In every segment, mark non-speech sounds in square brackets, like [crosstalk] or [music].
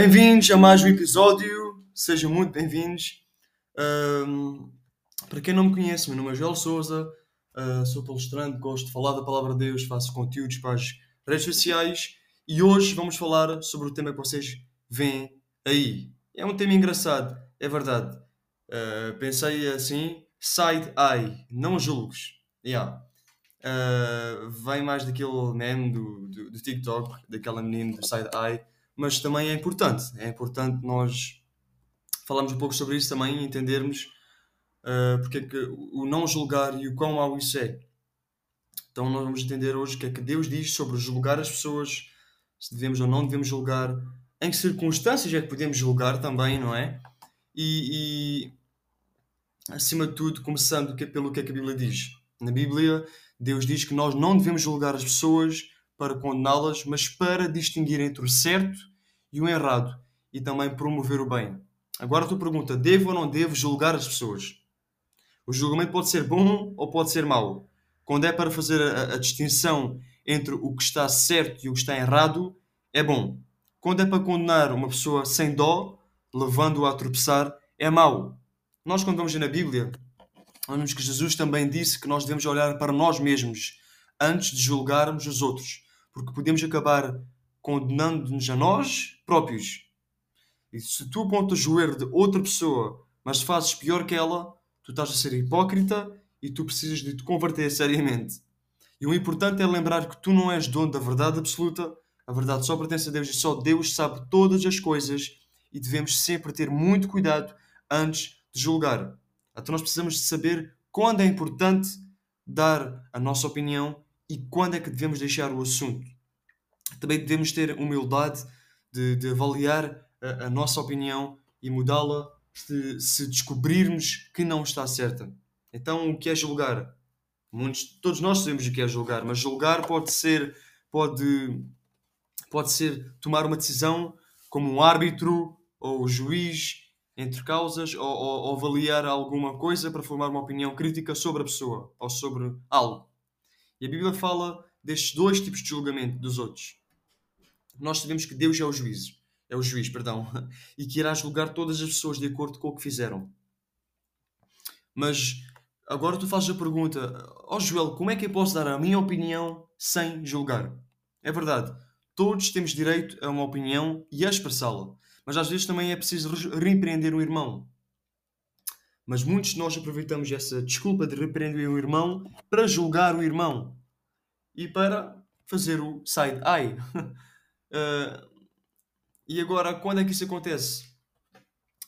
Bem-vindos a mais um episódio, sejam muito bem-vindos. Um, para quem não me conhece, meu nome é Joel Souza, uh, sou palestrante, gosto de falar da palavra de Deus, faço conteúdos para as redes sociais e hoje vamos falar sobre o tema que vocês veem aí. É um tema engraçado, é verdade. Uh, pensei assim, side eye, não julgues. Yeah. Uh, vem mais daquele meme do, do, do TikTok, daquela menina do side eye mas também é importante. É importante nós falarmos um pouco sobre isso também e entendermos uh, porque é que o não julgar e o quão mau isso é. Então nós vamos entender hoje o que é que Deus diz sobre julgar as pessoas, se devemos ou não devemos julgar, em que circunstâncias é que podemos julgar também, não é? E, e acima de tudo, começando pelo que é que a Bíblia diz. Na Bíblia, Deus diz que nós não devemos julgar as pessoas para condená-las, mas para distinguir entre o certo e o errado e também promover o bem. Agora tu pergunta: devo ou não devo julgar as pessoas? O julgamento pode ser bom ou pode ser mau. Quando é para fazer a, a distinção entre o que está certo e o que está errado, é bom. Quando é para condenar uma pessoa sem dó, levando-a a tropeçar, é mau. Nós, quando vamos na Bíblia, vemos que Jesus também disse que nós devemos olhar para nós mesmos antes de julgarmos os outros porque podemos acabar condenando-nos a nós próprios. E se tu apontas o erro de outra pessoa, mas fazes pior que ela, tu estás a ser hipócrita e tu precisas de te converter seriamente. E o importante é lembrar que tu não és dono da verdade absoluta, a verdade só pertence a Deus e só Deus sabe todas as coisas e devemos sempre ter muito cuidado antes de julgar. Então nós precisamos de saber quando é importante dar a nossa opinião e quando é que devemos deixar o assunto. Também devemos ter humildade de, de avaliar a, a, nossa opinião e mudá-la se, se, descobrirmos que não está certa. Então, o que é julgar? Muitos, todos nós sabemos o que é julgar, mas julgar pode ser, pode, pode ser tomar uma decisão como um árbitro ou juiz entre causas ou, ou, ou avaliar alguma coisa para formar uma opinião crítica sobre a pessoa ou sobre algo. E a Bíblia fala destes dois tipos de julgamento dos outros. Nós sabemos que Deus é o juiz, é o juiz, perdão, [laughs] e que irá julgar todas as pessoas de acordo com o que fizeram. Mas agora tu fazes a pergunta, ó oh Joel, como é que eu posso dar a minha opinião sem julgar? É verdade, todos temos direito a uma opinião e a expressá-la, mas às vezes também é preciso repreender um irmão. Mas muitos de nós aproveitamos essa desculpa de repreender o irmão para julgar o irmão e para fazer o side eye. [laughs] uh, e agora, quando é que isso acontece?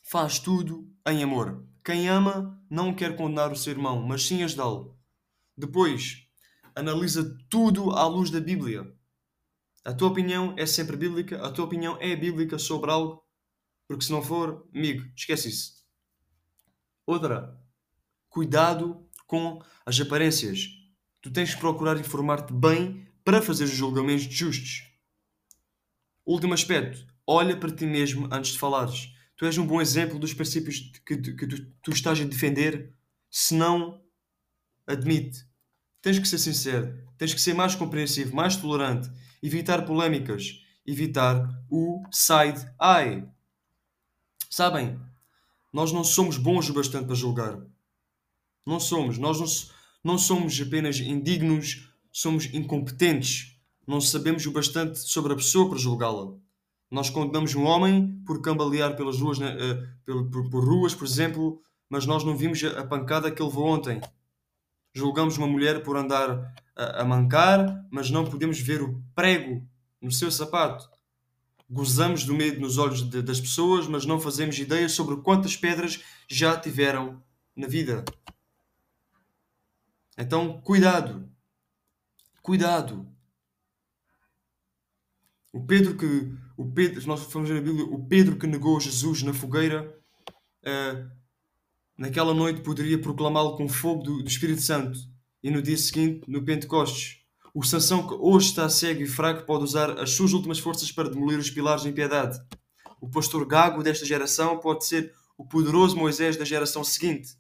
Faz tudo em amor. Quem ama não quer condenar o seu irmão, mas sim ajudá-lo. Depois, analisa tudo à luz da Bíblia. A tua opinião é sempre bíblica, a tua opinião é bíblica sobre algo, porque se não for, amigo, esquece isso. Outra, cuidado com as aparências. Tu tens que procurar informar-te bem para fazer os julgamentos justos. Último aspecto, olha para ti mesmo antes de falares. Tu és um bom exemplo dos princípios que, que tu, tu estás a defender, se não admite. Tens que ser sincero, tens que ser mais compreensivo, mais tolerante, evitar polémicas, evitar o side eye. Sabem, nós não somos bons o bastante para julgar. Não somos. Nós não, não somos apenas indignos, somos incompetentes. Não sabemos o bastante sobre a pessoa para julgá-la. Nós condenamos um homem por cambalear pelas ruas, né, uh, por, por, por, ruas, por exemplo, mas nós não vimos a, a pancada que ele levou ontem. Julgamos uma mulher por andar a, a mancar, mas não podemos ver o prego no seu sapato. Gozamos do medo nos olhos de, das pessoas, mas não fazemos ideia sobre quantas pedras já tiveram na vida. Então, cuidado. Cuidado. O Pedro que o Pedro, nós formos ver a Bíblia, o Pedro que negou Jesus na fogueira, uh, naquela noite poderia proclamá-lo com fogo do, do Espírito Santo e no dia seguinte, no Pentecostes, o Sansão que hoje está cego e fraco pode usar as suas últimas forças para demolir os pilares de impiedade. O pastor Gago desta geração pode ser o poderoso Moisés da geração seguinte.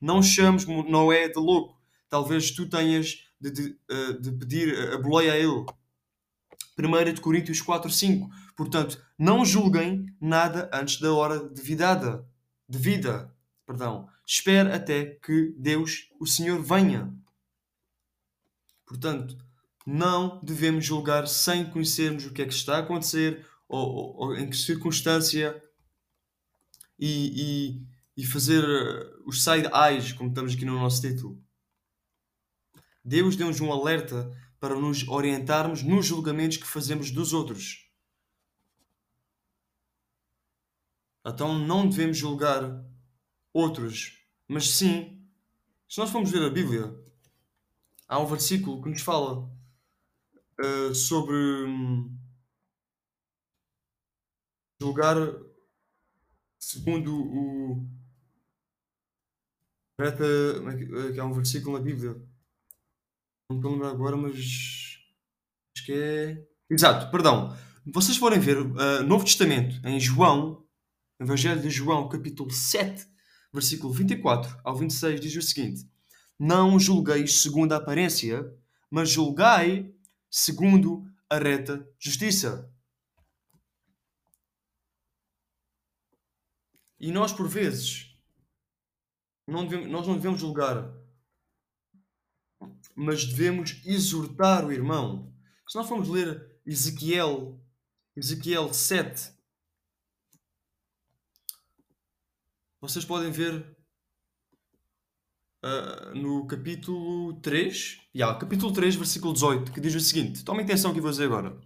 Não chames Noé de louco. Talvez tu tenhas de, de, eh, de pedir a boleia a ele. 1 de Coríntios 4, 5. Portanto, não julguem nada antes da hora de vida. De vida. Perdão. Espere até que Deus, o Senhor, venha. Portanto, não devemos julgar sem conhecermos o que é que está a acontecer ou, ou, ou em que circunstância e, e, e fazer uh, os side eyes, como estamos aqui no nosso título. Deus deu-nos um alerta para nos orientarmos nos julgamentos que fazemos dos outros. Então não devemos julgar outros, mas sim, se nós formos ver a Bíblia, há um versículo que nos fala uh, sobre um, julgar segundo o. É que há um versículo na Bíblia. Não estou a lembrar agora, mas. Acho que é. Exato, perdão. Vocês forem ver uh, Novo Testamento, em João, Evangelho de João, capítulo 7, versículo 24 ao 26, diz o seguinte: Não julgueis segundo a aparência, mas julgai segundo a reta justiça. E nós, por vezes, não devemos, nós não devemos julgar, mas devemos exortar o irmão. Se nós formos ler Ezequiel, Ezequiel 7, vocês podem ver uh, no capítulo 3, yeah, capítulo 3, versículo 18, que diz o seguinte: tomem atenção que vou dizer agora.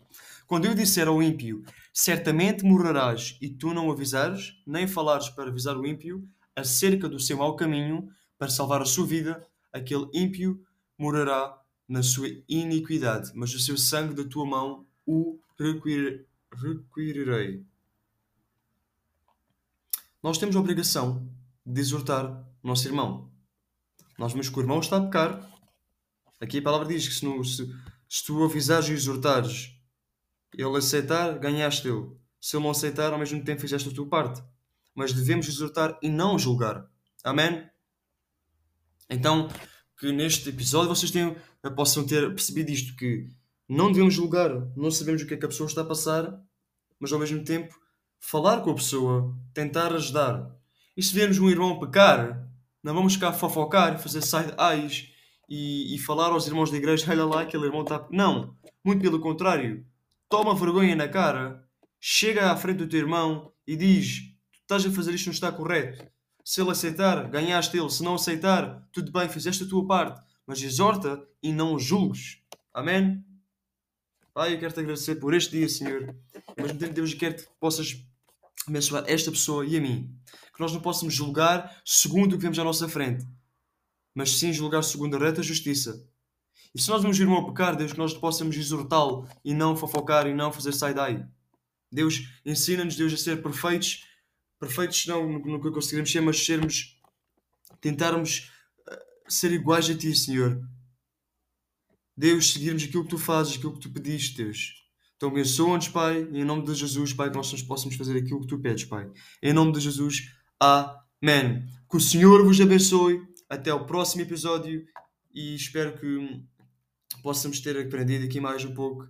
Quando eu disser ao ímpio, certamente morrerás, e tu não avisares, nem falares para avisar o ímpio, acerca do seu mau caminho, para salvar a sua vida, aquele ímpio morrerá na sua iniquidade, mas o seu sangue da tua mão o requirirei. Nós temos a obrigação de exortar o nosso irmão. Nós vemos que o irmão está a pecar. Aqui a palavra diz que se, no, se, se tu avisares e exortares ele aceitar, ganhaste ele. Se ele não aceitar, ao mesmo tempo fizeste a tua parte. Mas devemos exortar e não julgar. Amém? Então, que neste episódio vocês tenham, possam ter percebido isto, que não devemos julgar, não sabemos o que é que a pessoa está a passar, mas ao mesmo tempo falar com a pessoa, tentar ajudar. E se vermos um irmão pecar, não vamos ficar a fofocar, fazer side eyes e, e falar aos irmãos da igreja, [laughs] olha lá, aquele irmão está... Não, muito pelo contrário toma vergonha na cara, chega à frente do teu irmão e diz: Tu estás a fazer isto não está correto. Se ele aceitar, ganhaste ele. Se não aceitar, tudo bem, fizeste a tua parte. Mas exorta e não julgues. Amém? Pai, eu quero te agradecer por este dia, Senhor. Mas no tempo de Deus, eu quero que possas abençoar esta pessoa e a mim. Que nós não possamos julgar segundo o que vemos à nossa frente, mas sim julgar segundo a reta justiça. E se nós vamos irmão a pecar, Deus, que nós possamos exortá-lo e não fofocar e não fazer side-eye. Deus, ensina-nos, Deus, a ser perfeitos, perfeitos não que conseguiremos ser, mas sermos, tentarmos uh, ser iguais a Ti, Senhor. Deus, seguirmos aquilo que Tu fazes, aquilo que Tu pediste, Deus. Então abençoa-nos, Pai, em nome de Jesus, Pai, que nós possamos fazer aquilo que Tu pedes, Pai. Em nome de Jesus, Amém. Que o Senhor vos abençoe. Até o próximo episódio e espero que possamos ter aprendido aqui mais um pouco.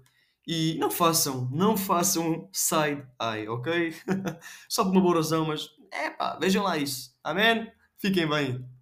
E não façam, não façam side eye, ok? [laughs] Só por uma boa razão, mas é pá, vejam lá isso. Amém? Fiquem bem.